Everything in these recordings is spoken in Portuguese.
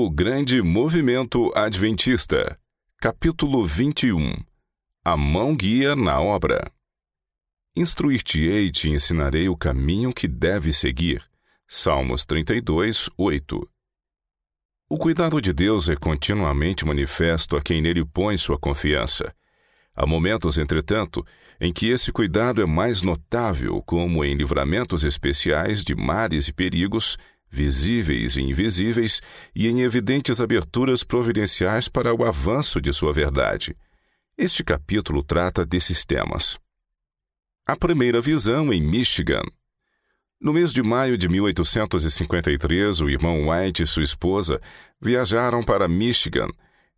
O Grande Movimento Adventista, capítulo 21 A mão guia na obra. Instruir-te-ei e te ensinarei o caminho que deves seguir. Salmos 32, 8. O cuidado de Deus é continuamente manifesto a quem nele põe sua confiança. Há momentos, entretanto, em que esse cuidado é mais notável, como em livramentos especiais de mares e perigos, visíveis e invisíveis, e em evidentes aberturas providenciais para o avanço de sua verdade. Este capítulo trata desses temas. A primeira visão em Michigan. No mês de maio de 1853, o irmão White e sua esposa viajaram para Michigan.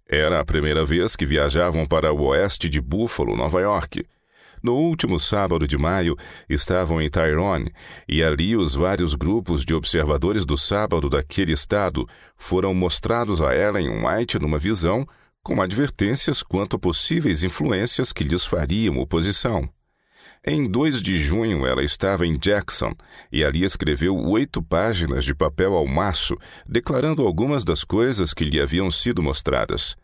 Era a primeira vez que viajavam para o oeste de Buffalo, Nova York. No último sábado de maio, estavam em Tyrone, e ali os vários grupos de observadores do sábado daquele estado foram mostrados a Ellen White numa visão, com advertências quanto a possíveis influências que lhes fariam oposição. Em 2 de junho, ela estava em Jackson e ali escreveu oito páginas de papel ao maço, declarando algumas das coisas que lhe haviam sido mostradas.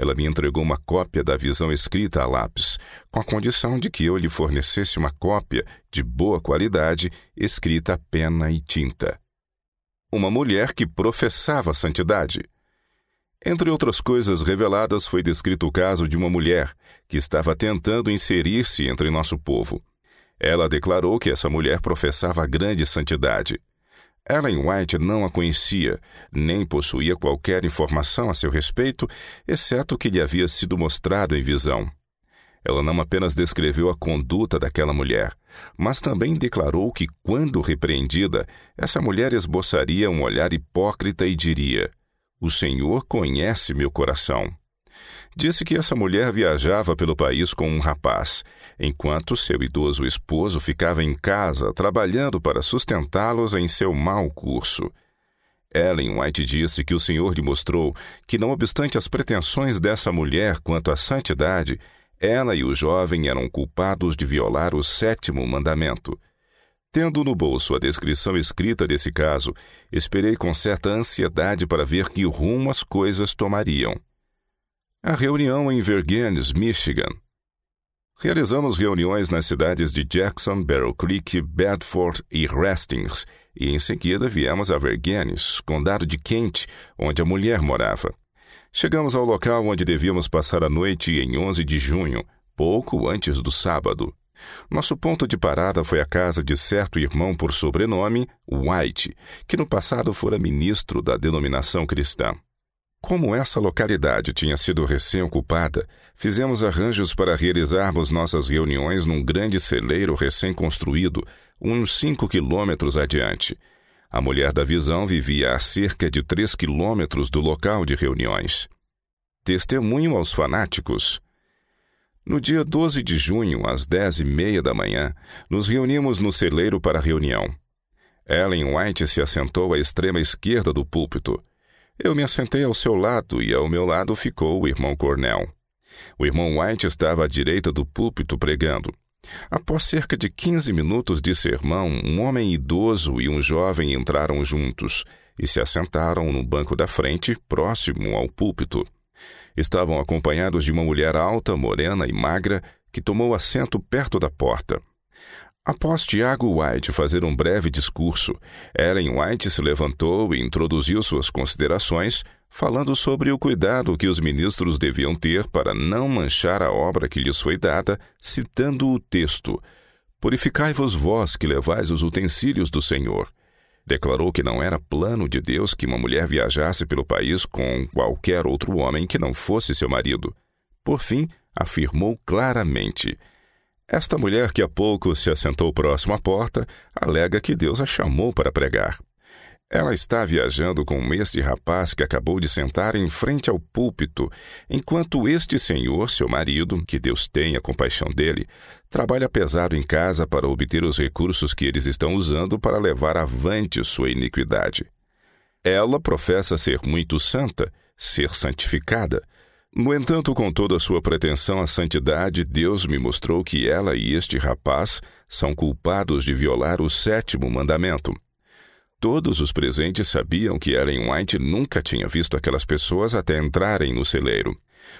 Ela me entregou uma cópia da visão escrita a lápis, com a condição de que eu lhe fornecesse uma cópia de boa qualidade, escrita a pena e tinta. Uma mulher que professava santidade. Entre outras coisas reveladas, foi descrito o caso de uma mulher que estava tentando inserir-se entre nosso povo. Ela declarou que essa mulher professava grande santidade. Ellen White não a conhecia, nem possuía qualquer informação a seu respeito, exceto o que lhe havia sido mostrado em visão. Ela não apenas descreveu a conduta daquela mulher, mas também declarou que, quando repreendida, essa mulher esboçaria um olhar hipócrita e diria: o Senhor conhece meu coração. Disse que essa mulher viajava pelo país com um rapaz, enquanto seu idoso esposo ficava em casa trabalhando para sustentá-los em seu mau curso. Ellen White disse que o Senhor lhe mostrou que, não obstante as pretensões dessa mulher quanto à santidade, ela e o jovem eram culpados de violar o sétimo mandamento. Tendo no bolso a descrição escrita desse caso, esperei com certa ansiedade para ver que rumo as coisas tomariam. A reunião em Vergennes, Michigan. Realizamos reuniões nas cidades de Jackson, Barrel Creek, Bedford e Hastings, e em seguida viemos a Vergennes, condado de Kent, onde a mulher morava. Chegamos ao local onde devíamos passar a noite em 11 de junho, pouco antes do sábado. Nosso ponto de parada foi a casa de certo irmão por sobrenome, White, que no passado fora ministro da denominação cristã. Como essa localidade tinha sido recém-ocupada, fizemos arranjos para realizarmos nossas reuniões num grande celeiro recém-construído, uns cinco quilômetros adiante. A mulher da visão vivia a cerca de três quilômetros do local de reuniões. Testemunho aos fanáticos. No dia 12 de junho, às dez e meia da manhã, nos reunimos no celeiro para a reunião. Ellen White se assentou à extrema esquerda do púlpito. Eu me assentei ao seu lado e ao meu lado ficou o irmão Cornell. O irmão White estava à direita do púlpito pregando. Após cerca de quinze minutos de sermão, um homem idoso e um jovem entraram juntos e se assentaram no banco da frente, próximo ao púlpito. Estavam acompanhados de uma mulher alta, morena e magra, que tomou assento perto da porta. Após Tiago White fazer um breve discurso, Ellen White se levantou e introduziu suas considerações, falando sobre o cuidado que os ministros deviam ter para não manchar a obra que lhes foi dada, citando o texto: Purificai-vos vós que levais os utensílios do Senhor. Declarou que não era plano de Deus que uma mulher viajasse pelo país com qualquer outro homem que não fosse seu marido. Por fim, afirmou claramente: Esta mulher que há pouco se assentou próximo à porta alega que Deus a chamou para pregar. Ela está viajando com este rapaz que acabou de sentar em frente ao púlpito, enquanto este senhor, seu marido, que Deus tenha compaixão dele, trabalha pesado em casa para obter os recursos que eles estão usando para levar avante sua iniquidade. Ela professa ser muito santa, ser santificada. No entanto, com toda a sua pretensão à santidade, Deus me mostrou que ela e este rapaz são culpados de violar o sétimo mandamento. Todos os presentes sabiam que Ellen White nunca tinha visto aquelas pessoas até entrarem no celeiro.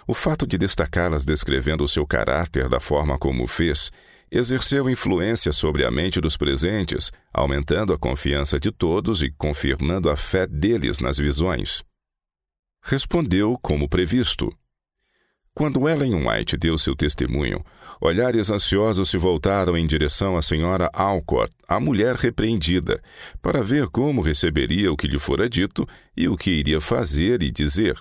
O fato de destacá-las descrevendo seu caráter da forma como fez exerceu influência sobre a mente dos presentes, aumentando a confiança de todos e confirmando a fé deles nas visões. Respondeu como previsto. Quando Ellen White deu seu testemunho, olhares ansiosos se voltaram em direção à senhora Alcott, a mulher repreendida, para ver como receberia o que lhe fora dito e o que iria fazer e dizer.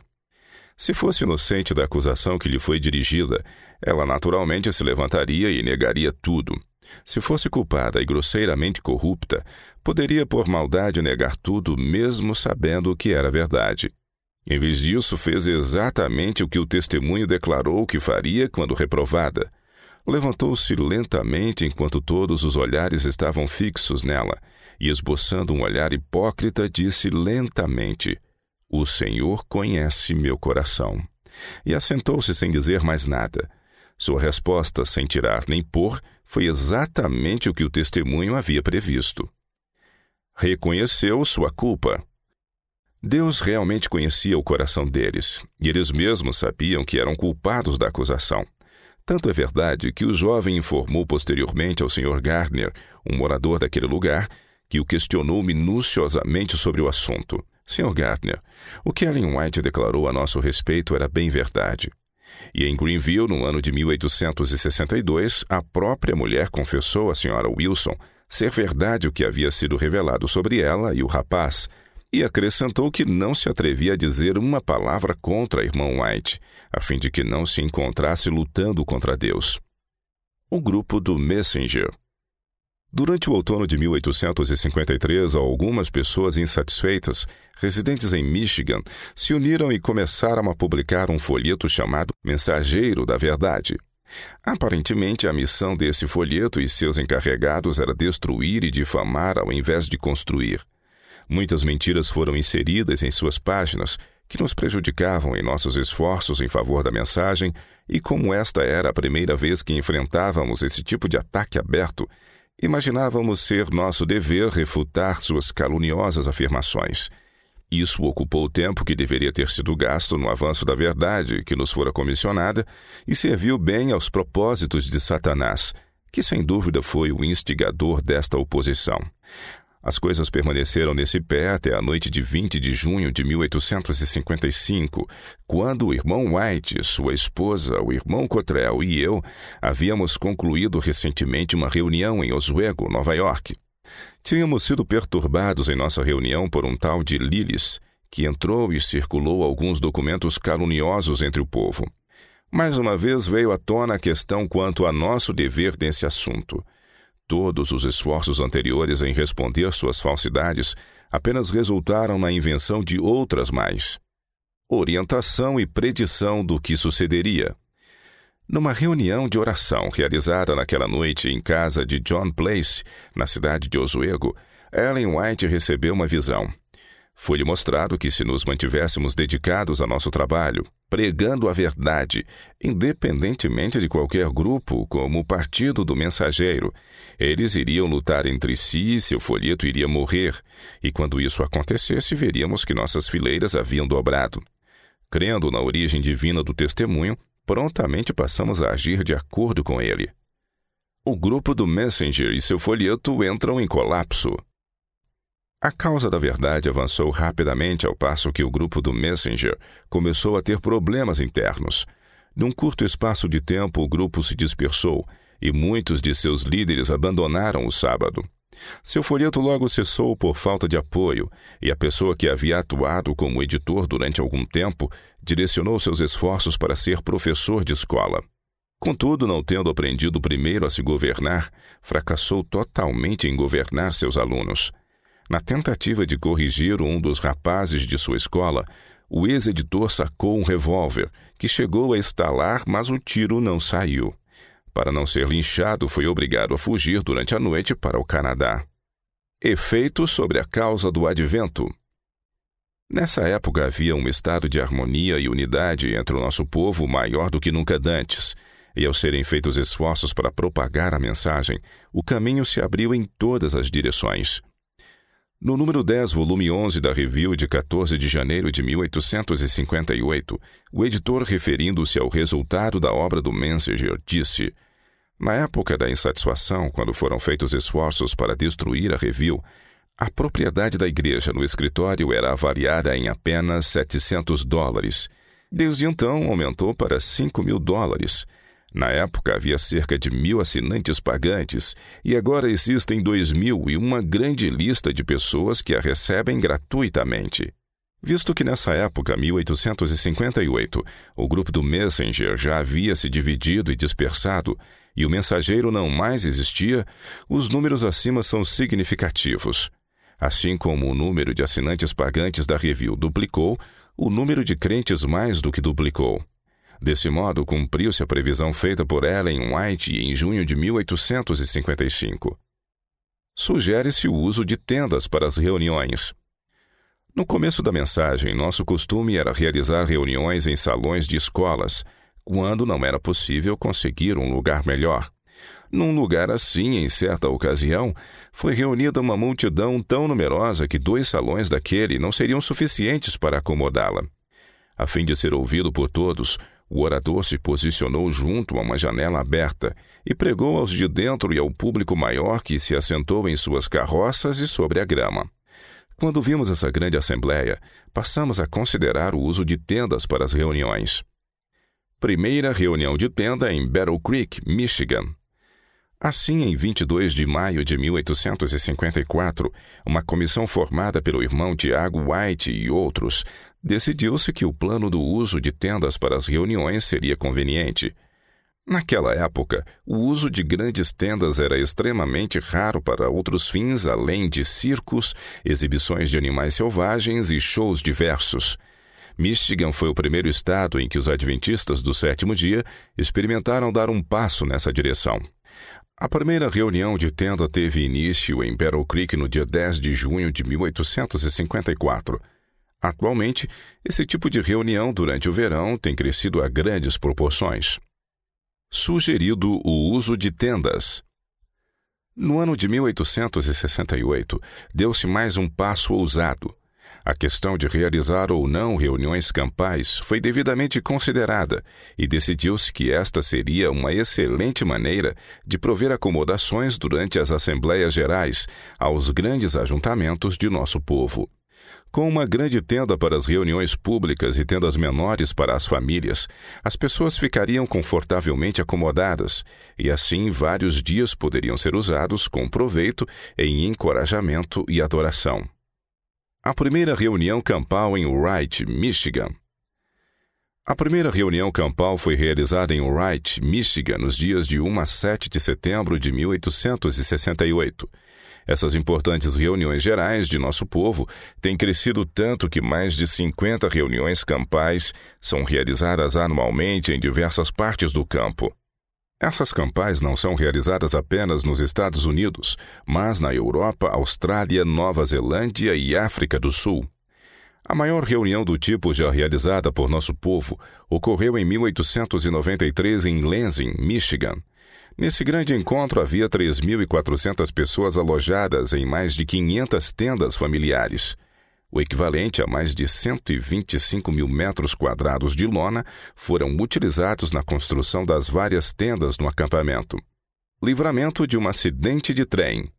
Se fosse inocente da acusação que lhe foi dirigida, ela naturalmente se levantaria e negaria tudo. Se fosse culpada e grosseiramente corrupta, poderia por maldade negar tudo, mesmo sabendo que era verdade. Em vez disso, fez exatamente o que o testemunho declarou que faria quando reprovada. Levantou-se lentamente enquanto todos os olhares estavam fixos nela, e esboçando um olhar hipócrita, disse lentamente: o Senhor conhece meu coração. E assentou-se sem dizer mais nada. Sua resposta, sem tirar nem pôr, foi exatamente o que o testemunho havia previsto. Reconheceu sua culpa. Deus realmente conhecia o coração deles, e eles mesmos sabiam que eram culpados da acusação. Tanto é verdade que o jovem informou posteriormente ao Sr. Gardner, um morador daquele lugar, que o questionou minuciosamente sobre o assunto. Sr. Gardner, o que Ellen White declarou a nosso respeito era bem verdade. E em Greenville, no ano de 1862, a própria mulher confessou à Sra. Wilson ser verdade o que havia sido revelado sobre ela e o rapaz, e acrescentou que não se atrevia a dizer uma palavra contra a irmã White, a fim de que não se encontrasse lutando contra Deus. O grupo do Messenger Durante o outono de 1853, algumas pessoas insatisfeitas, residentes em Michigan, se uniram e começaram a publicar um folheto chamado Mensageiro da Verdade. Aparentemente, a missão desse folheto e seus encarregados era destruir e difamar ao invés de construir. Muitas mentiras foram inseridas em suas páginas, que nos prejudicavam em nossos esforços em favor da mensagem, e como esta era a primeira vez que enfrentávamos esse tipo de ataque aberto, Imaginávamos ser nosso dever refutar suas caluniosas afirmações. Isso ocupou o tempo que deveria ter sido gasto no avanço da verdade que nos fora comissionada e serviu bem aos propósitos de Satanás, que sem dúvida foi o instigador desta oposição. As coisas permaneceram nesse pé até a noite de 20 de junho de 1855, quando o irmão White, sua esposa, o irmão Cottrell e eu havíamos concluído recentemente uma reunião em Oswego, Nova York. Tínhamos sido perturbados em nossa reunião por um tal de Lillis, que entrou e circulou alguns documentos caluniosos entre o povo. Mais uma vez veio à tona a questão quanto a nosso dever nesse assunto. Todos os esforços anteriores em responder suas falsidades apenas resultaram na invenção de outras mais. Orientação e predição do que sucederia. Numa reunião de oração realizada naquela noite em casa de John Place, na cidade de Oswego, Ellen White recebeu uma visão. Foi-lhe mostrado que, se nos mantivéssemos dedicados a nosso trabalho, pregando a verdade, independentemente de qualquer grupo, como o Partido do Mensageiro, eles iriam lutar entre si e seu folheto iria morrer, e quando isso acontecesse, veríamos que nossas fileiras haviam dobrado. Crendo na origem divina do testemunho, prontamente passamos a agir de acordo com ele. O grupo do Messenger e seu folheto entram em colapso. A causa da verdade avançou rapidamente ao passo que o grupo do Messenger começou a ter problemas internos. Num curto espaço de tempo, o grupo se dispersou e muitos de seus líderes abandonaram o sábado. Seu folheto logo cessou por falta de apoio, e a pessoa que havia atuado como editor durante algum tempo direcionou seus esforços para ser professor de escola. Contudo, não tendo aprendido primeiro a se governar, fracassou totalmente em governar seus alunos. Na tentativa de corrigir um dos rapazes de sua escola, o ex-editor sacou um revólver, que chegou a estalar, mas o tiro não saiu. Para não ser linchado, foi obrigado a fugir durante a noite para o Canadá. Efeito sobre a causa do advento. Nessa época havia um estado de harmonia e unidade entre o nosso povo maior do que nunca dantes, e ao serem feitos esforços para propagar a mensagem, o caminho se abriu em todas as direções. No número 10, volume 11 da Review de 14 de janeiro de 1858, o editor, referindo-se ao resultado da obra do Messenger, disse: Na época da insatisfação, quando foram feitos esforços para destruir a Review, a propriedade da igreja no escritório era avaliada em apenas 700 dólares. Desde então, aumentou para 5 mil dólares. Na época havia cerca de mil assinantes pagantes e agora existem dois mil e uma grande lista de pessoas que a recebem gratuitamente. Visto que nessa época, 1858, o grupo do Messenger já havia se dividido e dispersado e o mensageiro não mais existia, os números acima são significativos. Assim como o número de assinantes pagantes da Review duplicou, o número de crentes mais do que duplicou. Desse modo, cumpriu-se a previsão feita por Ellen White em junho de 1855. Sugere-se o uso de tendas para as reuniões. No começo da mensagem, nosso costume era realizar reuniões em salões de escolas, quando não era possível conseguir um lugar melhor. Num lugar assim, em certa ocasião, foi reunida uma multidão tão numerosa que dois salões daquele não seriam suficientes para acomodá-la. A fim de ser ouvido por todos, o orador se posicionou junto a uma janela aberta e pregou aos de dentro e ao público maior que se assentou em suas carroças e sobre a grama. Quando vimos essa grande assembleia, passamos a considerar o uso de tendas para as reuniões. Primeira reunião de tenda em Battle Creek, Michigan. Assim, em 22 de maio de 1854, uma comissão formada pelo irmão Tiago White e outros decidiu-se que o plano do uso de tendas para as reuniões seria conveniente. Naquela época, o uso de grandes tendas era extremamente raro para outros fins além de circos, exibições de animais selvagens e shows diversos. Michigan foi o primeiro estado em que os adventistas do sétimo dia experimentaram dar um passo nessa direção. A primeira reunião de tenda teve início em Battle Creek no dia 10 de junho de 1854. Atualmente, esse tipo de reunião durante o verão tem crescido a grandes proporções. Sugerido o uso de tendas. No ano de 1868, deu-se mais um passo ousado. A questão de realizar ou não reuniões campais foi devidamente considerada e decidiu-se que esta seria uma excelente maneira de prover acomodações durante as Assembleias Gerais aos grandes ajuntamentos de nosso povo. Com uma grande tenda para as reuniões públicas e tendas menores para as famílias, as pessoas ficariam confortavelmente acomodadas, e assim vários dias poderiam ser usados com proveito em encorajamento e adoração. A primeira reunião campal em Wright, Michigan. A primeira reunião campal foi realizada em Wright, Michigan, nos dias de 1 a 7 de setembro de 1868. Essas importantes reuniões gerais de nosso povo têm crescido tanto que mais de 50 reuniões campais são realizadas anualmente em diversas partes do campo. Essas campais não são realizadas apenas nos Estados Unidos, mas na Europa, Austrália, Nova Zelândia e África do Sul. A maior reunião do tipo já realizada por nosso povo ocorreu em 1893 em Lansing, Michigan. Nesse grande encontro havia 3.400 pessoas alojadas em mais de 500 tendas familiares. O equivalente a mais de 125 mil metros quadrados de lona foram utilizados na construção das várias tendas no acampamento. Livramento de um acidente de trem.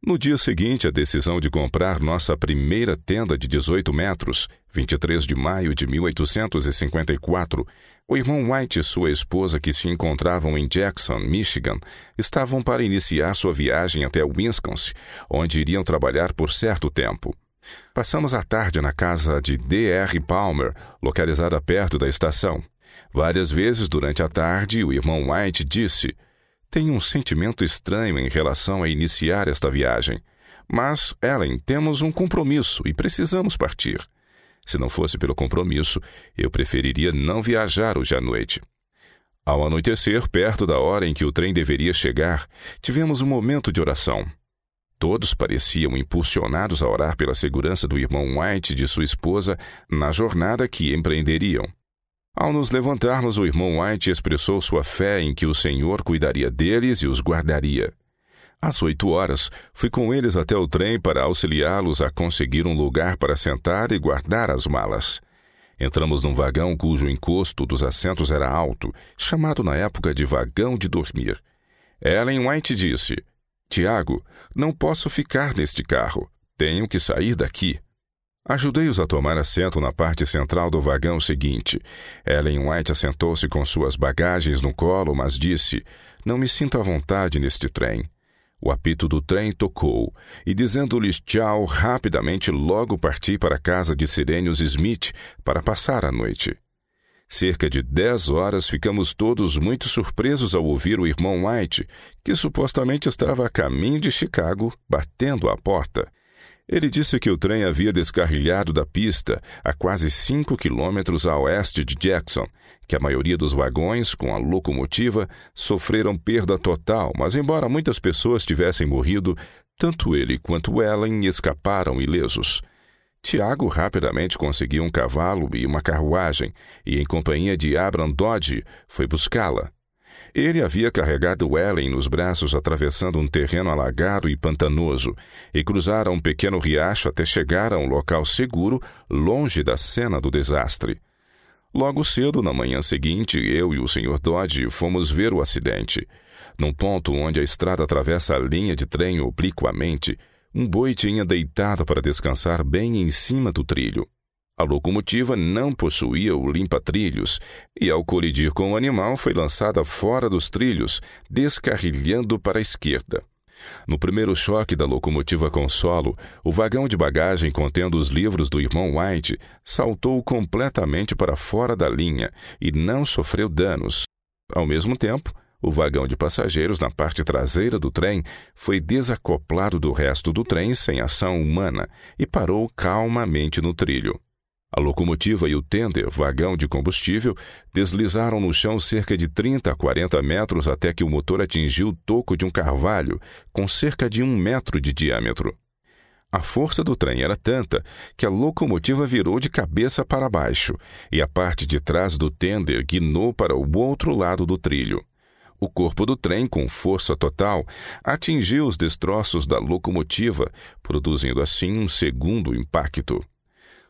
No dia seguinte à decisão de comprar nossa primeira tenda de 18 metros, 23 de maio de 1854, o irmão White e sua esposa, que se encontravam em Jackson, Michigan, estavam para iniciar sua viagem até Wisconsin, onde iriam trabalhar por certo tempo. Passamos a tarde na casa de D.R. Palmer, localizada perto da estação. Várias vezes durante a tarde, o irmão White disse: Tenho um sentimento estranho em relação a iniciar esta viagem. Mas, Ellen, temos um compromisso e precisamos partir. Se não fosse pelo compromisso, eu preferiria não viajar hoje à noite. Ao anoitecer, perto da hora em que o trem deveria chegar, tivemos um momento de oração. Todos pareciam impulsionados a orar pela segurança do irmão White e de sua esposa na jornada que empreenderiam. Ao nos levantarmos, o irmão White expressou sua fé em que o Senhor cuidaria deles e os guardaria. Às oito horas, fui com eles até o trem para auxiliá-los a conseguir um lugar para sentar e guardar as malas. Entramos num vagão cujo encosto dos assentos era alto, chamado na época de vagão de dormir. Ellen White disse: Tiago, não posso ficar neste carro. Tenho que sair daqui. Ajudei-os a tomar assento na parte central do vagão seguinte. Ellen White assentou-se com suas bagagens no colo, mas disse: Não me sinto à vontade neste trem. O apito do trem tocou, e dizendo-lhes tchau, rapidamente logo parti para a casa de Sirenius Smith para passar a noite. Cerca de dez horas ficamos todos muito surpresos ao ouvir o irmão White, que supostamente estava a caminho de Chicago, batendo à porta. Ele disse que o trem havia descarrilhado da pista a quase cinco quilômetros a oeste de Jackson, que a maioria dos vagões, com a locomotiva, sofreram perda total, mas embora muitas pessoas tivessem morrido, tanto ele quanto Ellen escaparam ilesos. Tiago rapidamente conseguiu um cavalo e uma carruagem, e, em companhia de Abram Dodge, foi buscá-la. Ele havia carregado Ellen nos braços atravessando um terreno alagado e pantanoso e cruzaram um pequeno riacho até chegar a um local seguro, longe da cena do desastre. Logo cedo, na manhã seguinte, eu e o Sr. Dodge fomos ver o acidente. Num ponto onde a estrada atravessa a linha de trem obliquamente, um boi tinha deitado para descansar bem em cima do trilho. A locomotiva não possuía o limpa-trilhos e, ao colidir com o animal, foi lançada fora dos trilhos, descarrilhando para a esquerda. No primeiro choque da locomotiva com solo, o vagão de bagagem contendo os livros do irmão White saltou completamente para fora da linha e não sofreu danos. Ao mesmo tempo, o vagão de passageiros na parte traseira do trem foi desacoplado do resto do trem sem ação humana e parou calmamente no trilho. A locomotiva e o tender, vagão de combustível, deslizaram no chão cerca de 30 a 40 metros até que o motor atingiu o toco de um carvalho, com cerca de um metro de diâmetro. A força do trem era tanta que a locomotiva virou de cabeça para baixo e a parte de trás do tender guinou para o outro lado do trilho. O corpo do trem, com força total, atingiu os destroços da locomotiva, produzindo assim um segundo impacto.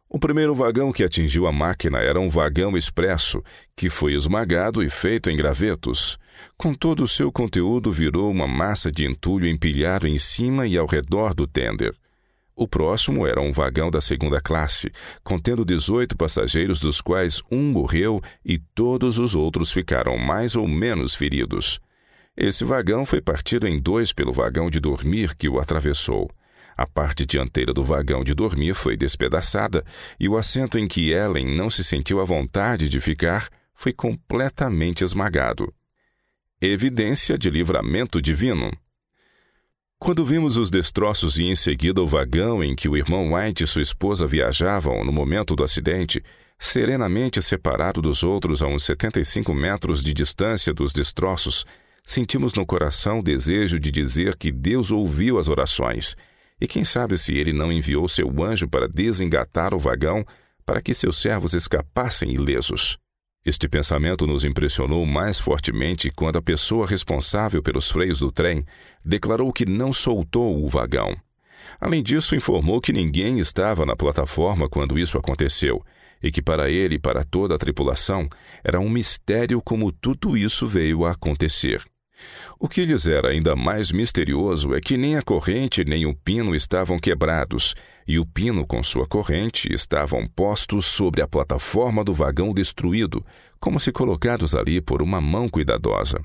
O primeiro vagão que atingiu a máquina era um vagão expresso, que foi esmagado e feito em gravetos. Com todo o seu conteúdo, virou uma massa de entulho empilhado em cima e ao redor do tender. O próximo era um vagão da segunda classe, contendo 18 passageiros, dos quais um morreu e todos os outros ficaram mais ou menos feridos. Esse vagão foi partido em dois pelo vagão de dormir que o atravessou. A parte dianteira do vagão de dormir foi despedaçada e o assento em que Ellen não se sentiu à vontade de ficar foi completamente esmagado. Evidência de livramento divino. Quando vimos os destroços e em seguida o vagão em que o irmão White e sua esposa viajavam no momento do acidente, serenamente separado dos outros a uns 75 metros de distância dos destroços, sentimos no coração o desejo de dizer que Deus ouviu as orações e quem sabe se ele não enviou seu anjo para desengatar o vagão para que seus servos escapassem ilesos. Este pensamento nos impressionou mais fortemente quando a pessoa responsável pelos freios do trem declarou que não soltou o vagão. Além disso, informou que ninguém estava na plataforma quando isso aconteceu e que para ele e para toda a tripulação era um mistério como tudo isso veio a acontecer. O que lhes era ainda mais misterioso é que nem a corrente nem o pino estavam quebrados, e o pino com sua corrente estavam postos sobre a plataforma do vagão destruído, como se colocados ali por uma mão cuidadosa.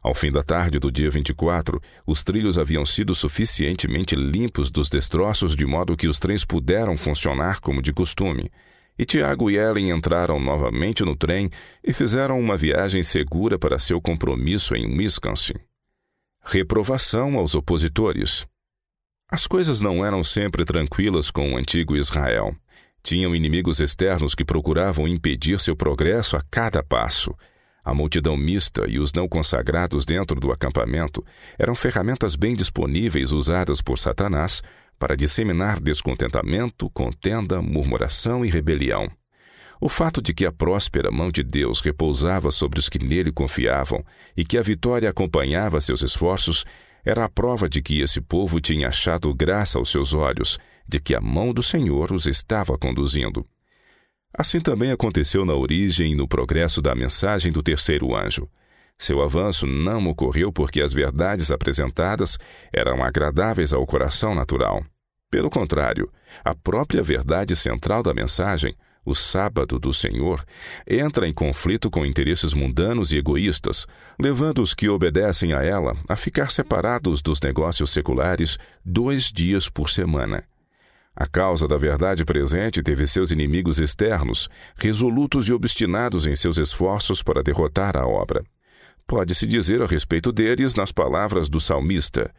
Ao fim da tarde do dia 24, os trilhos haviam sido suficientemente limpos dos destroços de modo que os trens puderam funcionar como de costume, e Tiago e Ellen entraram novamente no trem e fizeram uma viagem segura para seu compromisso em Wisconsin. Reprovação aos opositores. As coisas não eram sempre tranquilas com o antigo Israel. Tinham inimigos externos que procuravam impedir seu progresso a cada passo. A multidão mista e os não consagrados dentro do acampamento eram ferramentas bem disponíveis usadas por Satanás para disseminar descontentamento, contenda, murmuração e rebelião. O fato de que a próspera mão de Deus repousava sobre os que nele confiavam e que a vitória acompanhava seus esforços era a prova de que esse povo tinha achado graça aos seus olhos, de que a mão do Senhor os estava conduzindo. Assim também aconteceu na origem e no progresso da mensagem do terceiro anjo. Seu avanço não ocorreu porque as verdades apresentadas eram agradáveis ao coração natural. Pelo contrário, a própria verdade central da mensagem, o sábado do Senhor, entra em conflito com interesses mundanos e egoístas, levando os que obedecem a ela a ficar separados dos negócios seculares dois dias por semana. A causa da verdade presente teve seus inimigos externos, resolutos e obstinados em seus esforços para derrotar a obra. Pode-se dizer a respeito deles nas palavras do salmista: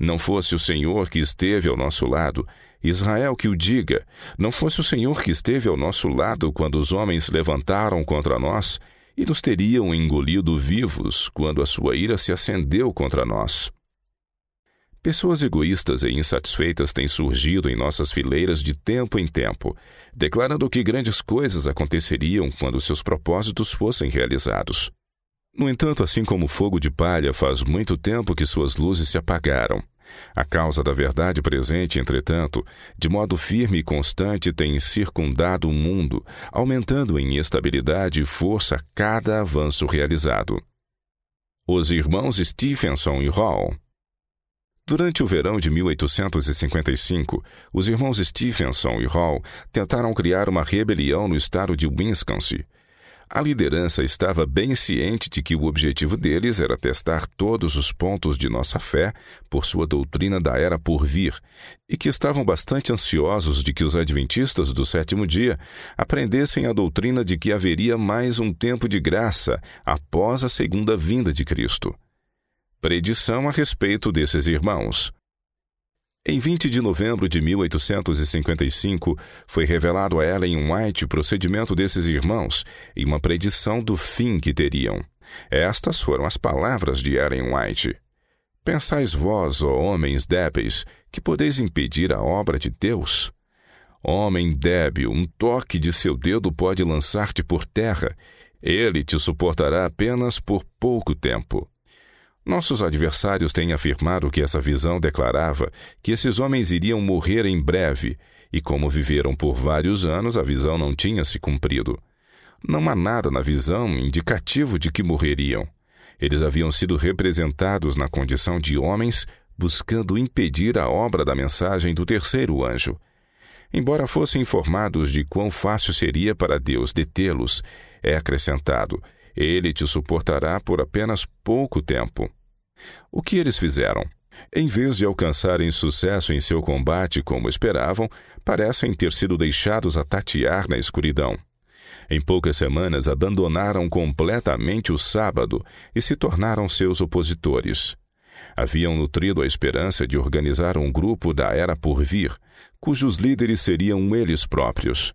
Não fosse o Senhor que esteve ao nosso lado, Israel que o diga, não fosse o Senhor que esteve ao nosso lado quando os homens levantaram contra nós, e nos teriam engolido vivos quando a sua ira se acendeu contra nós. Pessoas egoístas e insatisfeitas têm surgido em nossas fileiras de tempo em tempo, declarando que grandes coisas aconteceriam quando seus propósitos fossem realizados. No entanto, assim como o fogo de palha, faz muito tempo que suas luzes se apagaram. A causa da verdade presente, entretanto, de modo firme e constante tem circundado o mundo, aumentando em estabilidade e força cada avanço realizado. Os irmãos Stephenson e Hall Durante o verão de 1855, os irmãos Stephenson e Hall tentaram criar uma rebelião no estado de Wisconsin, a liderança estava bem ciente de que o objetivo deles era testar todos os pontos de nossa fé por sua doutrina da era por vir, e que estavam bastante ansiosos de que os adventistas do sétimo dia aprendessem a doutrina de que haveria mais um tempo de graça após a segunda vinda de Cristo. Predição a respeito desses irmãos. Em 20 de novembro de 1855, foi revelado a Ellen White o procedimento desses irmãos e uma predição do fim que teriam. Estas foram as palavras de Ellen White. Pensais vós, ó homens débeis, que podeis impedir a obra de Deus? Homem débil, um toque de seu dedo pode lançar-te por terra. Ele te suportará apenas por pouco tempo. Nossos adversários têm afirmado que essa visão declarava que esses homens iriam morrer em breve, e como viveram por vários anos, a visão não tinha se cumprido. Não há nada na visão indicativo de que morreriam. Eles haviam sido representados na condição de homens buscando impedir a obra da mensagem do terceiro anjo. Embora fossem informados de quão fácil seria para Deus detê-los, é acrescentado: Ele te suportará por apenas pouco tempo. O que eles fizeram? Em vez de alcançarem sucesso em seu combate como esperavam, parecem ter sido deixados a tatear na escuridão. Em poucas semanas abandonaram completamente o sábado e se tornaram seus opositores. Haviam nutrido a esperança de organizar um grupo da era por vir, cujos líderes seriam eles próprios.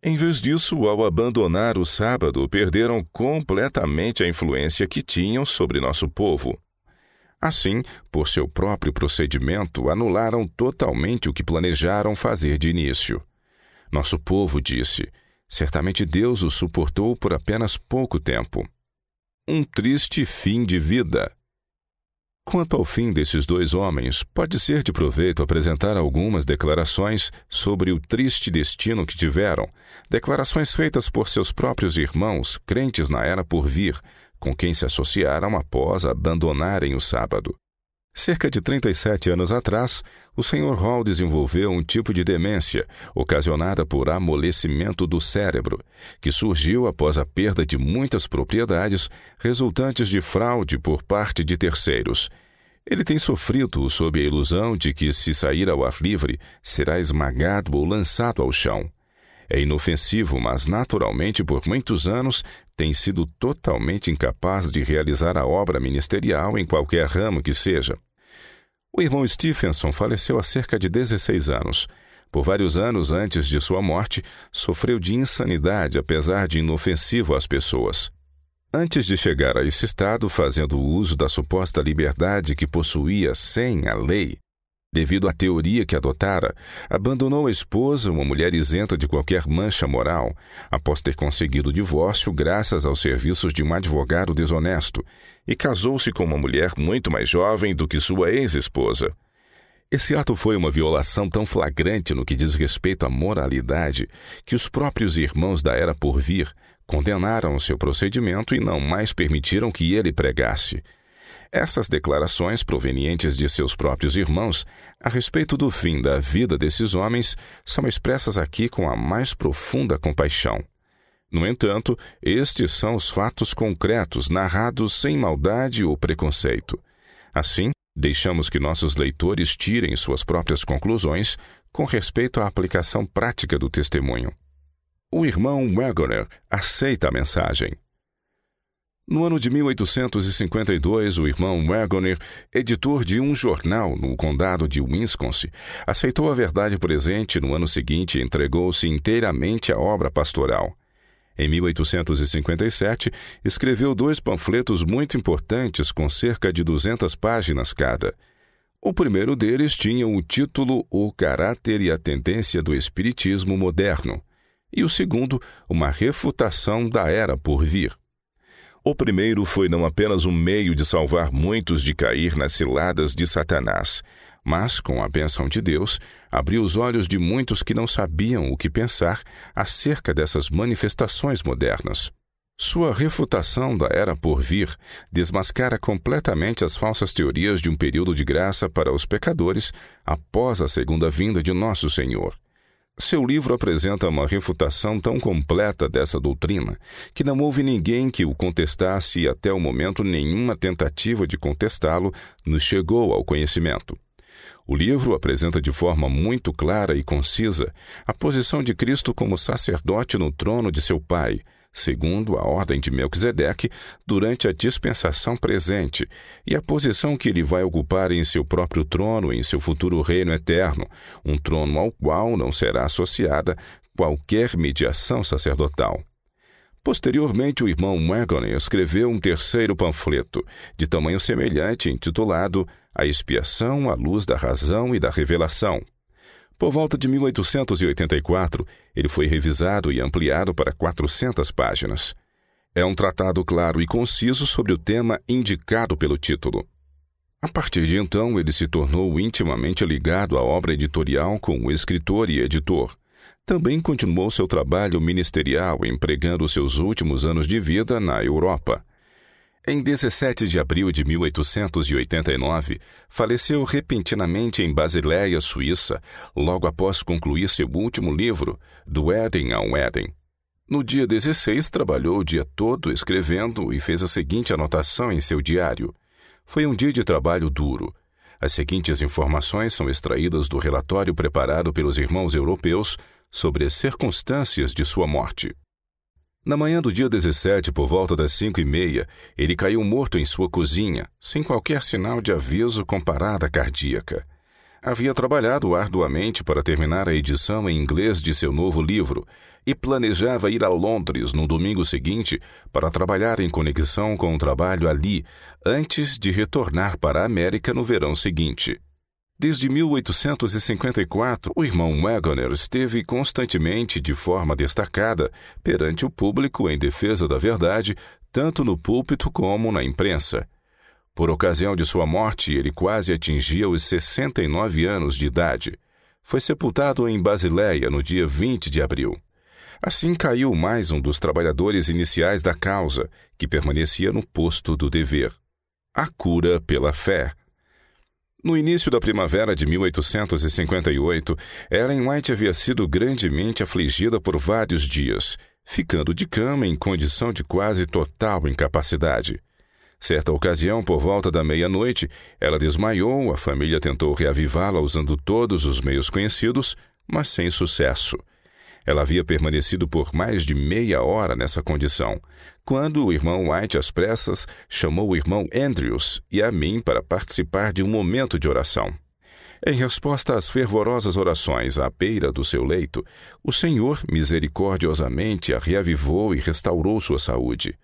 Em vez disso, ao abandonar o sábado, perderam completamente a influência que tinham sobre nosso povo. Assim, por seu próprio procedimento, anularam totalmente o que planejaram fazer de início. Nosso povo disse: certamente Deus o suportou por apenas pouco tempo. Um triste fim de vida. Quanto ao fim desses dois homens, pode ser de proveito apresentar algumas declarações sobre o triste destino que tiveram, declarações feitas por seus próprios irmãos, crentes na era por vir, com quem se associaram após abandonarem o sábado. Cerca de 37 anos atrás, o Sr. Hall desenvolveu um tipo de demência ocasionada por amolecimento do cérebro, que surgiu após a perda de muitas propriedades resultantes de fraude por parte de terceiros. Ele tem sofrido sob a ilusão de que, se sair ao ar livre, será esmagado ou lançado ao chão. É inofensivo, mas naturalmente por muitos anos tem sido totalmente incapaz de realizar a obra ministerial em qualquer ramo que seja. O irmão Stephenson faleceu há cerca de 16 anos. Por vários anos antes de sua morte, sofreu de insanidade, apesar de inofensivo às pessoas. Antes de chegar a esse estado, fazendo uso da suposta liberdade que possuía sem a lei, Devido à teoria que adotara, abandonou a esposa, uma mulher isenta de qualquer mancha moral, após ter conseguido o divórcio graças aos serviços de um advogado desonesto, e casou-se com uma mulher muito mais jovem do que sua ex-esposa. Esse ato foi uma violação tão flagrante no que diz respeito à moralidade que os próprios irmãos da Era por Vir condenaram o seu procedimento e não mais permitiram que ele pregasse. Essas declarações, provenientes de seus próprios irmãos, a respeito do fim da vida desses homens, são expressas aqui com a mais profunda compaixão. No entanto, estes são os fatos concretos narrados sem maldade ou preconceito. Assim, deixamos que nossos leitores tirem suas próprias conclusões com respeito à aplicação prática do testemunho. O irmão Wagoner aceita a mensagem. No ano de 1852, o irmão Wagoner, editor de um jornal no condado de Wisconsin, aceitou a verdade presente no ano seguinte e entregou-se inteiramente à obra pastoral. Em 1857, escreveu dois panfletos muito importantes com cerca de 200 páginas cada. O primeiro deles tinha o título O Caráter e a Tendência do Espiritismo Moderno, e o segundo, uma refutação da era por vir. O primeiro foi não apenas um meio de salvar muitos de cair nas ciladas de Satanás, mas, com a bênção de Deus, abriu os olhos de muitos que não sabiam o que pensar acerca dessas manifestações modernas. Sua refutação da era por vir desmascara completamente as falsas teorias de um período de graça para os pecadores após a segunda vinda de Nosso Senhor. Seu livro apresenta uma refutação tão completa dessa doutrina que não houve ninguém que o contestasse e até o momento nenhuma tentativa de contestá-lo nos chegou ao conhecimento. O livro apresenta de forma muito clara e concisa a posição de Cristo como sacerdote no trono de seu Pai, segundo a ordem de Melquisedeque, durante a dispensação presente, e a posição que ele vai ocupar em seu próprio trono em seu futuro reino eterno, um trono ao qual não será associada qualquer mediação sacerdotal. Posteriormente, o irmão Magone escreveu um terceiro panfleto, de tamanho semelhante, intitulado A Expiação à Luz da Razão e da Revelação, por volta de 1884, ele foi revisado e ampliado para 400 páginas. É um tratado claro e conciso sobre o tema indicado pelo título. A partir de então, ele se tornou intimamente ligado à obra editorial como escritor e editor. Também continuou seu trabalho ministerial, empregando seus últimos anos de vida na Europa. Em 17 de abril de 1889, faleceu repentinamente em Basileia, Suíça, logo após concluir seu último livro, Do Éden ao Éden. No dia 16, trabalhou o dia todo escrevendo e fez a seguinte anotação em seu diário. Foi um dia de trabalho duro. As seguintes informações são extraídas do relatório preparado pelos irmãos europeus sobre as circunstâncias de sua morte. Na manhã do dia 17, por volta das cinco e meia, ele caiu morto em sua cozinha, sem qualquer sinal de aviso com parada cardíaca. Havia trabalhado arduamente para terminar a edição em inglês de seu novo livro e planejava ir a Londres no domingo seguinte para trabalhar em conexão com o trabalho ali, antes de retornar para a América no verão seguinte. Desde 1854, o irmão Wagoner esteve constantemente de forma destacada perante o público em defesa da verdade, tanto no púlpito como na imprensa. Por ocasião de sua morte, ele quase atingia os 69 anos de idade. Foi sepultado em Basileia no dia 20 de abril. Assim caiu mais um dos trabalhadores iniciais da causa, que permanecia no posto do dever. A cura pela fé. No início da primavera de 1858, Ellen White havia sido grandemente afligida por vários dias, ficando de cama em condição de quase total incapacidade. Certa ocasião, por volta da meia-noite, ela desmaiou, a família tentou reavivá-la usando todos os meios conhecidos, mas sem sucesso. Ela havia permanecido por mais de meia hora nessa condição, quando o irmão White, às pressas, chamou o irmão Andrews e a mim para participar de um momento de oração. Em resposta às fervorosas orações à beira do seu leito, o Senhor misericordiosamente a reavivou e restaurou sua saúde.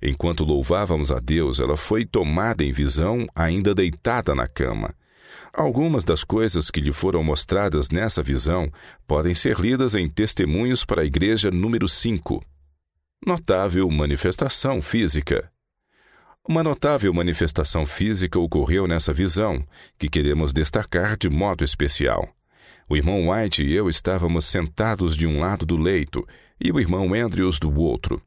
Enquanto louvávamos a Deus, ela foi tomada em visão, ainda deitada na cama. Algumas das coisas que lhe foram mostradas nessa visão podem ser lidas em Testemunhos para a Igreja número 5. Notável manifestação física. Uma notável manifestação física ocorreu nessa visão, que queremos destacar de modo especial. O irmão White e eu estávamos sentados de um lado do leito e o irmão Andrews do outro.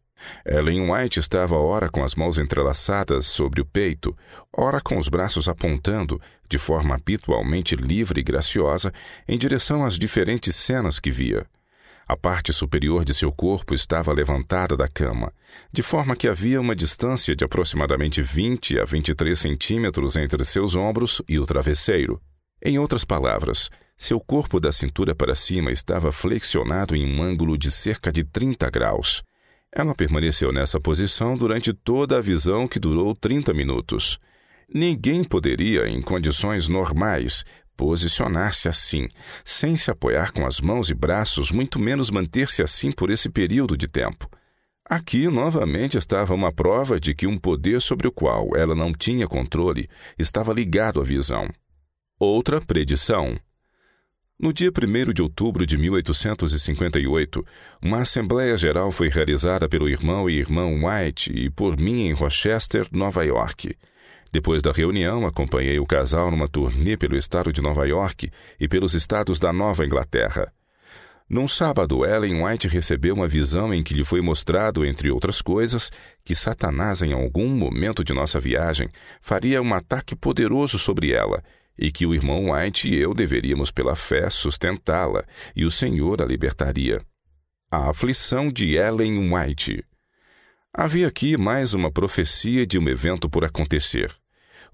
Ellen White estava ora com as mãos entrelaçadas sobre o peito, ora com os braços apontando, de forma habitualmente livre e graciosa, em direção às diferentes cenas que via. A parte superior de seu corpo estava levantada da cama, de forma que havia uma distância de aproximadamente 20 a 23 centímetros entre seus ombros e o travesseiro. Em outras palavras, seu corpo da cintura para cima estava flexionado em um ângulo de cerca de 30 graus. Ela permaneceu nessa posição durante toda a visão que durou 30 minutos. Ninguém poderia, em condições normais, posicionar-se assim, sem se apoiar com as mãos e braços, muito menos manter-se assim por esse período de tempo. Aqui, novamente, estava uma prova de que um poder sobre o qual ela não tinha controle estava ligado à visão. Outra predição. No dia 1 de outubro de 1858, uma Assembleia Geral foi realizada pelo irmão e irmã White e por mim em Rochester, Nova York. Depois da reunião, acompanhei o casal numa turnê pelo estado de Nova York e pelos estados da Nova Inglaterra. Num sábado, Ellen White recebeu uma visão em que lhe foi mostrado, entre outras coisas, que Satanás, em algum momento de nossa viagem, faria um ataque poderoso sobre ela e que o irmão White e eu deveríamos, pela fé, sustentá-la, e o Senhor a libertaria. A aflição de Ellen White. Havia aqui mais uma profecia de um evento por acontecer.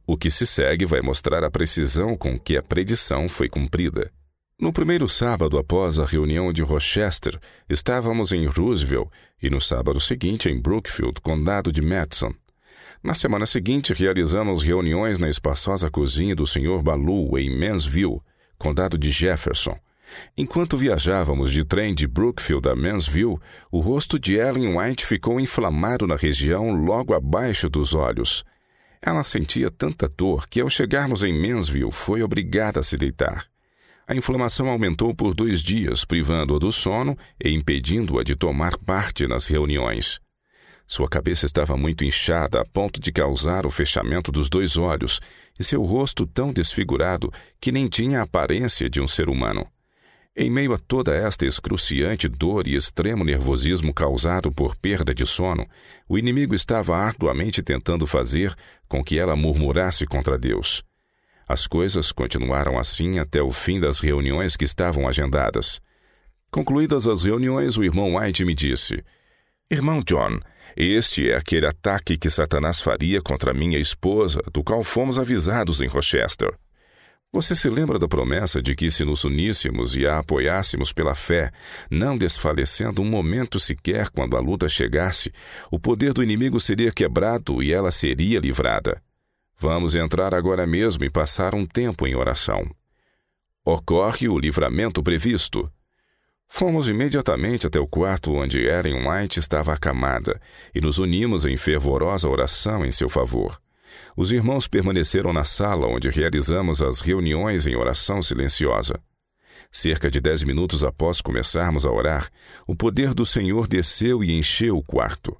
O que se segue vai mostrar a precisão com que a predição foi cumprida. No primeiro sábado após a reunião de Rochester, estávamos em Roosevelt e no sábado seguinte em Brookfield, condado de Madison. Na semana seguinte, realizamos reuniões na espaçosa cozinha do Sr. Balu, em Mansville, condado de Jefferson. Enquanto viajávamos de trem de Brookfield a Mansville, o rosto de Ellen White ficou inflamado na região logo abaixo dos olhos. Ela sentia tanta dor que, ao chegarmos em Mansville, foi obrigada a se deitar. A inflamação aumentou por dois dias, privando-a do sono e impedindo-a de tomar parte nas reuniões. Sua cabeça estava muito inchada a ponto de causar o fechamento dos dois olhos, e seu rosto tão desfigurado que nem tinha a aparência de um ser humano. Em meio a toda esta excruciante dor e extremo nervosismo causado por perda de sono, o inimigo estava arduamente tentando fazer com que ela murmurasse contra Deus. As coisas continuaram assim até o fim das reuniões que estavam agendadas. Concluídas as reuniões, o irmão White me disse: Irmão John, este é aquele ataque que Satanás faria contra minha esposa, do qual fomos avisados em Rochester. Você se lembra da promessa de que, se nos uníssemos e a apoiássemos pela fé, não desfalecendo um momento sequer quando a luta chegasse, o poder do inimigo seria quebrado e ela seria livrada? Vamos entrar agora mesmo e passar um tempo em oração. Ocorre o livramento previsto. Fomos imediatamente até o quarto onde Ellen White estava acamada e nos unimos em fervorosa oração em seu favor. Os irmãos permaneceram na sala onde realizamos as reuniões em oração silenciosa. Cerca de dez minutos após começarmos a orar, o poder do Senhor desceu e encheu o quarto.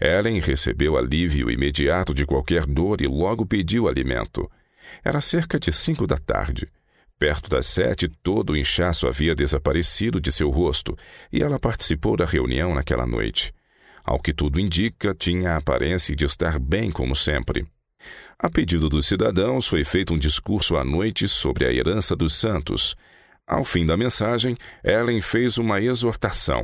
Ellen recebeu alívio imediato de qualquer dor e logo pediu alimento. Era cerca de cinco da tarde. Perto das sete, todo o inchaço havia desaparecido de seu rosto e ela participou da reunião naquela noite. Ao que tudo indica, tinha a aparência de estar bem como sempre. A pedido dos cidadãos, foi feito um discurso à noite sobre a herança dos santos. Ao fim da mensagem, Ellen fez uma exortação.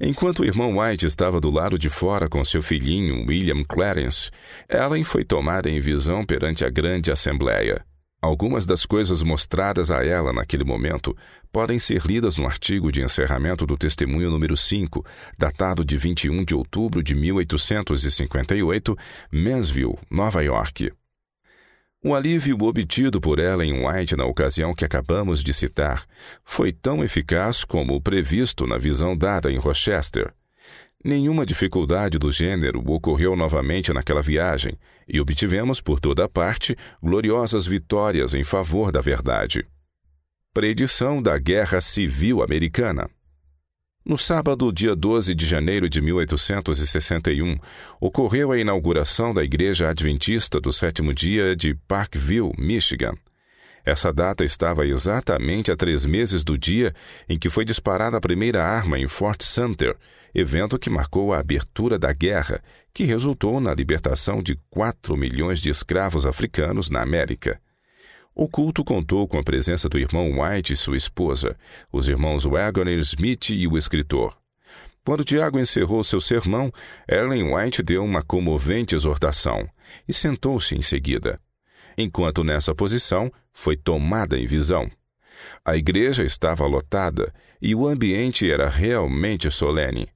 Enquanto o irmão White estava do lado de fora com seu filhinho, William Clarence, Ellen foi tomada em visão perante a grande assembleia. Algumas das coisas mostradas a ela naquele momento podem ser lidas no artigo de encerramento do testemunho número 5, datado de 21 de outubro de 1858, Mansville, Nova York. O alívio obtido por Ellen White na ocasião que acabamos de citar foi tão eficaz como o previsto na visão dada em Rochester. Nenhuma dificuldade do gênero ocorreu novamente naquela viagem, e obtivemos por toda parte gloriosas vitórias em favor da verdade. Predição da Guerra Civil Americana. No sábado, dia 12 de janeiro de 1861, ocorreu a inauguração da Igreja Adventista do Sétimo Dia de Parkville, Michigan. Essa data estava exatamente a três meses do dia em que foi disparada a primeira arma em Fort Sumter, evento que marcou a abertura da guerra, que resultou na libertação de 4 milhões de escravos africanos na América. O culto contou com a presença do irmão White e sua esposa, os irmãos Wagner Smith e o escritor. Quando Tiago encerrou seu sermão, Ellen White deu uma comovente exortação e sentou-se em seguida. Enquanto nessa posição, foi tomada em visão. A igreja estava lotada e o ambiente era realmente solene.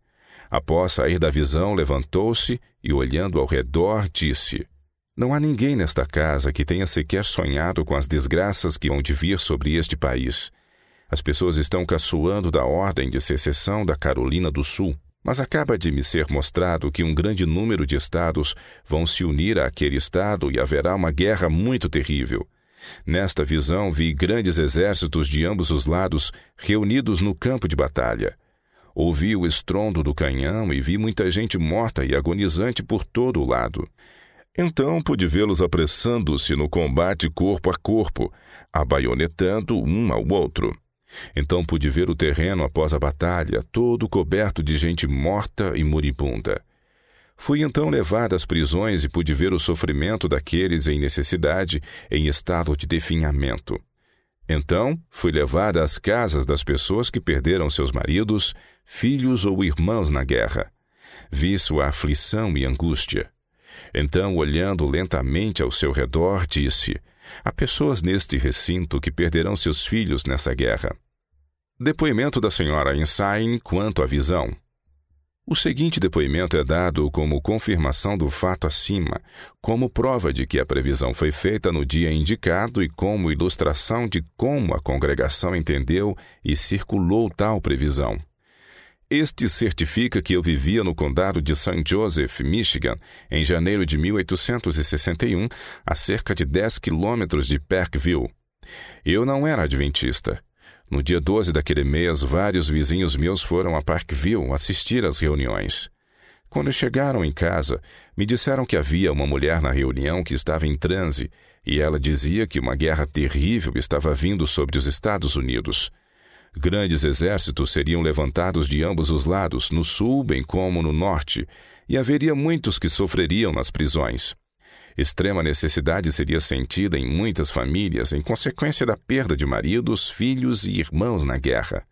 Após sair da visão, levantou-se e, olhando ao redor, disse: Não há ninguém nesta casa que tenha sequer sonhado com as desgraças que vão de vir sobre este país. As pessoas estão caçoando da ordem de secessão da Carolina do Sul, mas acaba de me ser mostrado que um grande número de estados vão se unir àquele estado e haverá uma guerra muito terrível. Nesta visão, vi grandes exércitos de ambos os lados reunidos no campo de batalha. Ouvi o estrondo do canhão e vi muita gente morta e agonizante por todo o lado. Então pude vê-los apressando-se no combate corpo a corpo, abaionetando um ao outro. Então pude ver o terreno após a batalha, todo coberto de gente morta e moribunda. Fui então levado às prisões e pude ver o sofrimento daqueles em necessidade, em estado de definhamento. Então fui levada às casas das pessoas que perderam seus maridos, filhos ou irmãos na guerra. Vi sua aflição e angústia. Então, olhando lentamente ao seu redor, disse: Há pessoas neste recinto que perderão seus filhos nessa guerra. Depoimento da senhora Ensign quanto à visão. O seguinte depoimento é dado como confirmação do fato acima, como prova de que a previsão foi feita no dia indicado e como ilustração de como a congregação entendeu e circulou tal previsão. Este certifica que eu vivia no condado de St. Joseph, Michigan, em janeiro de 1861, a cerca de 10 quilômetros de Parkville. Eu não era adventista. No dia 12 daquele mês, vários vizinhos meus foram a Parkville assistir às reuniões. Quando chegaram em casa, me disseram que havia uma mulher na reunião que estava em transe e ela dizia que uma guerra terrível estava vindo sobre os Estados Unidos. Grandes exércitos seriam levantados de ambos os lados, no sul bem como no norte, e haveria muitos que sofreriam nas prisões. Extrema necessidade seria sentida em muitas famílias em consequência da perda de maridos, filhos e irmãos na guerra.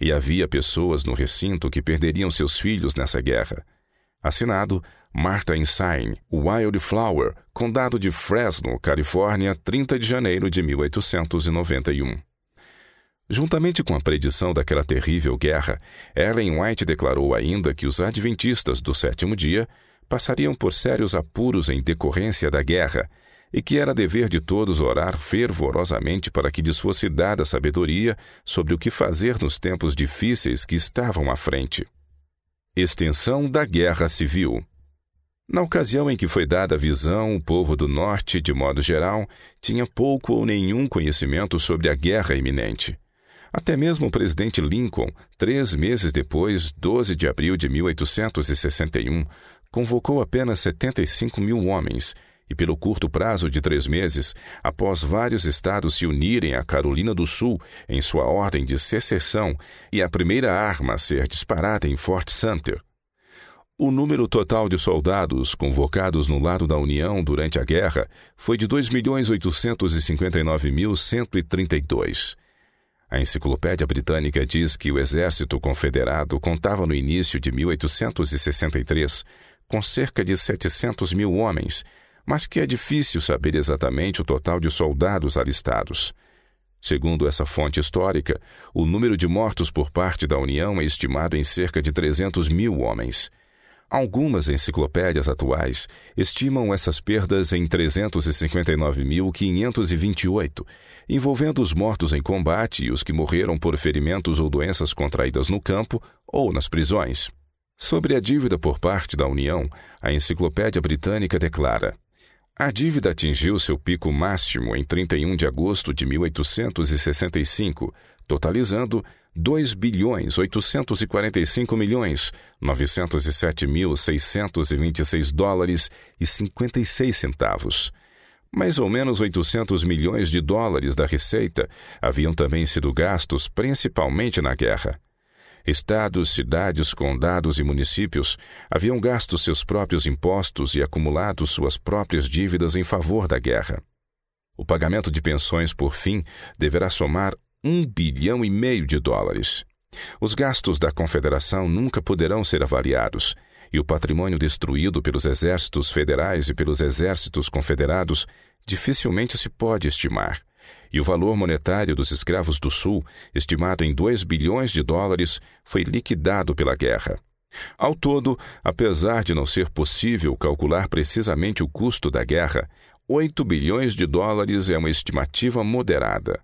E havia pessoas no recinto que perderiam seus filhos nessa guerra. Assinado Martha Ensign, Wildflower, Condado de Fresno, Califórnia, 30 de janeiro de 1891. Juntamente com a predição daquela terrível guerra, Ellen White declarou ainda que os adventistas do sétimo dia passariam por sérios apuros em decorrência da guerra e que era dever de todos orar fervorosamente para que lhes fosse dada sabedoria sobre o que fazer nos tempos difíceis que estavam à frente. Extensão da Guerra Civil. Na ocasião em que foi dada a visão, o povo do Norte, de modo geral, tinha pouco ou nenhum conhecimento sobre a guerra iminente. Até mesmo o presidente Lincoln, três meses depois, 12 de abril de 1861, convocou apenas 75 mil homens e, pelo curto prazo de três meses, após vários estados se unirem à Carolina do Sul em sua ordem de secessão e a primeira arma a ser disparada em Fort Sumter, o número total de soldados convocados no lado da União durante a guerra foi de 2.859.132. A Enciclopédia Britânica diz que o exército confederado contava no início de 1863 com cerca de 700 mil homens, mas que é difícil saber exatamente o total de soldados alistados. Segundo essa fonte histórica, o número de mortos por parte da União é estimado em cerca de 300 mil homens. Algumas enciclopédias atuais estimam essas perdas em 359.528, envolvendo os mortos em combate e os que morreram por ferimentos ou doenças contraídas no campo ou nas prisões. Sobre a dívida por parte da União, a Enciclopédia Britânica declara: a dívida atingiu seu pico máximo em 31 de agosto de 1865, totalizando 2 bilhões 845 milhões 907 mil 626 dólares e 56 centavos. Mais ou menos 800 milhões de dólares da receita haviam também sido gastos principalmente na guerra. Estados, cidades, condados e municípios haviam gasto seus próprios impostos e acumulado suas próprias dívidas em favor da guerra. O pagamento de pensões, por fim, deverá somar um bilhão e meio de dólares. Os gastos da Confederação nunca poderão ser avaliados, e o patrimônio destruído pelos exércitos federais e pelos exércitos confederados dificilmente se pode estimar e o valor monetário dos escravos do Sul, estimado em 2 bilhões de dólares, foi liquidado pela guerra. Ao todo, apesar de não ser possível calcular precisamente o custo da guerra, 8 bilhões de dólares é uma estimativa moderada.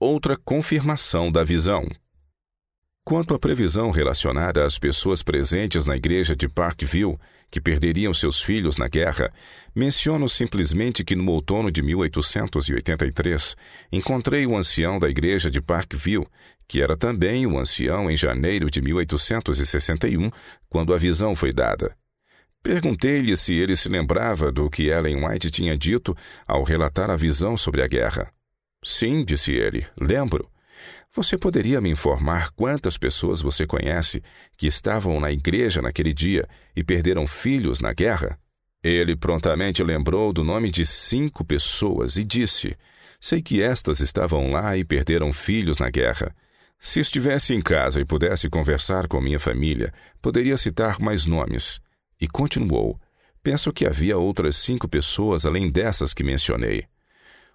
Outra confirmação da visão. Quanto à previsão relacionada às pessoas presentes na igreja de Parkville, que perderiam seus filhos na guerra, menciono simplesmente que no outono de 1883 encontrei o ancião da igreja de Parkville, que era também o ancião em janeiro de 1861, quando a visão foi dada. Perguntei-lhe se ele se lembrava do que Ellen White tinha dito ao relatar a visão sobre a guerra. Sim, disse ele, lembro. Você poderia me informar quantas pessoas você conhece que estavam na igreja naquele dia e perderam filhos na guerra? Ele prontamente lembrou do nome de cinco pessoas e disse: Sei que estas estavam lá e perderam filhos na guerra. Se estivesse em casa e pudesse conversar com minha família, poderia citar mais nomes. E continuou: Penso que havia outras cinco pessoas além dessas que mencionei.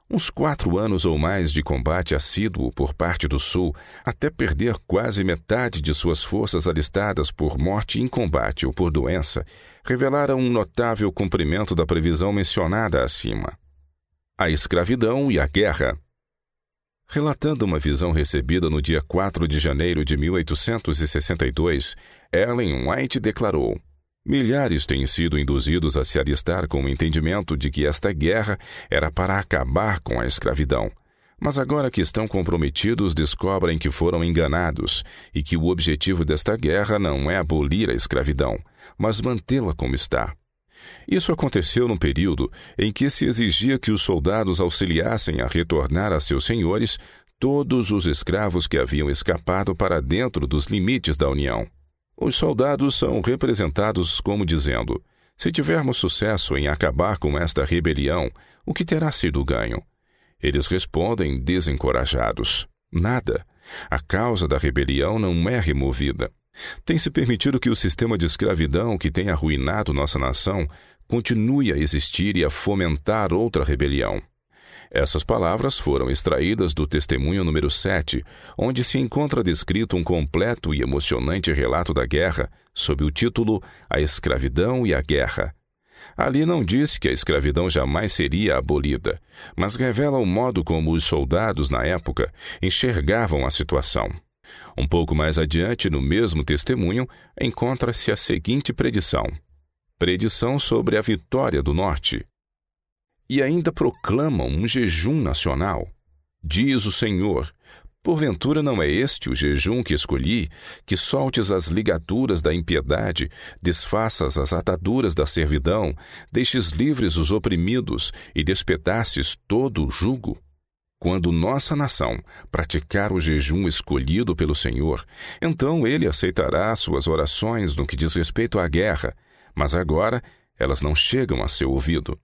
Uns quatro anos ou mais de combate assíduo por parte do Sul, até perder quase metade de suas forças alistadas por morte em combate ou por doença, revelaram um notável cumprimento da previsão mencionada acima. A escravidão e a guerra. Relatando uma visão recebida no dia 4 de janeiro de 1862, Ellen White declarou: Milhares têm sido induzidos a se alistar com o entendimento de que esta guerra era para acabar com a escravidão. Mas agora que estão comprometidos, descobrem que foram enganados e que o objetivo desta guerra não é abolir a escravidão, mas mantê-la como está. Isso aconteceu num período em que se exigia que os soldados auxiliassem a retornar a seus senhores todos os escravos que haviam escapado para dentro dos limites da União. Os soldados são representados como dizendo: se tivermos sucesso em acabar com esta rebelião, o que terá sido ganho? Eles respondem desencorajados: nada. A causa da rebelião não é removida. Tem-se permitido que o sistema de escravidão que tem arruinado nossa nação continue a existir e a fomentar outra rebelião. Essas palavras foram extraídas do testemunho número 7, onde se encontra descrito um completo e emocionante relato da guerra, sob o título A Escravidão e a Guerra. Ali não diz que a escravidão jamais seria abolida, mas revela o modo como os soldados na época enxergavam a situação. Um pouco mais adiante, no mesmo testemunho, encontra-se a seguinte predição: Predição sobre a vitória do Norte e ainda proclamam um jejum nacional. Diz o Senhor: Porventura não é este o jejum que escolhi, que soltes as ligaduras da impiedade, desfaças as ataduras da servidão, deixes livres os oprimidos e despedaces todo o jugo? Quando nossa nação praticar o jejum escolhido pelo Senhor, então ele aceitará suas orações no que diz respeito à guerra, mas agora elas não chegam a seu ouvido.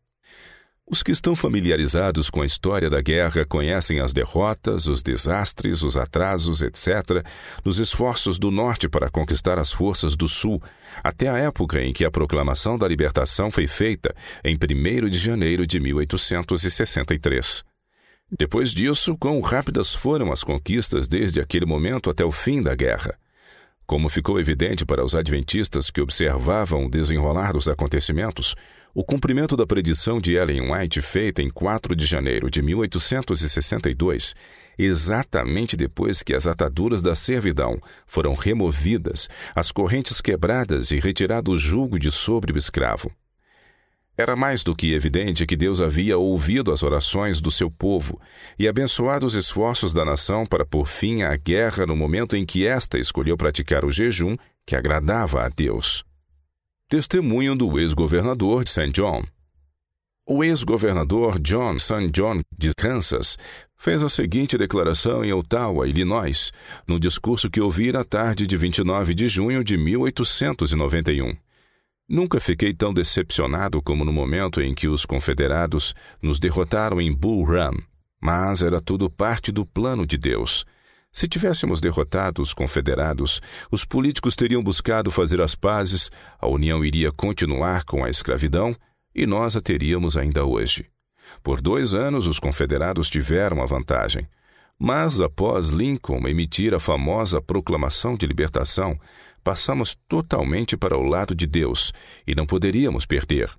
Os que estão familiarizados com a história da guerra conhecem as derrotas, os desastres, os atrasos, etc., nos esforços do Norte para conquistar as forças do Sul, até a época em que a proclamação da libertação foi feita, em 1 de janeiro de 1863. Depois disso, quão rápidas foram as conquistas desde aquele momento até o fim da guerra. Como ficou evidente para os adventistas que observavam o desenrolar dos acontecimentos, o cumprimento da predição de Ellen White feita em 4 de janeiro de 1862 exatamente depois que as ataduras da servidão foram removidas, as correntes quebradas e retirado o jugo de sobre o escravo. Era mais do que evidente que Deus havia ouvido as orações do seu povo e abençoado os esforços da nação para pôr fim à guerra no momento em que esta escolheu praticar o jejum que agradava a Deus. Testemunho do ex-governador de St. John. O ex-governador John St. John de Kansas fez a seguinte declaração em Ottawa, Illinois, no discurso que ouvi na tarde de 29 de junho de 1891. Nunca fiquei tão decepcionado como no momento em que os confederados nos derrotaram em Bull Run, mas era tudo parte do plano de Deus. Se tivéssemos derrotado os confederados, os políticos teriam buscado fazer as pazes, a União iria continuar com a escravidão e nós a teríamos ainda hoje. Por dois anos, os confederados tiveram a vantagem. Mas, após Lincoln emitir a famosa Proclamação de Libertação, passamos totalmente para o lado de Deus e não poderíamos perder.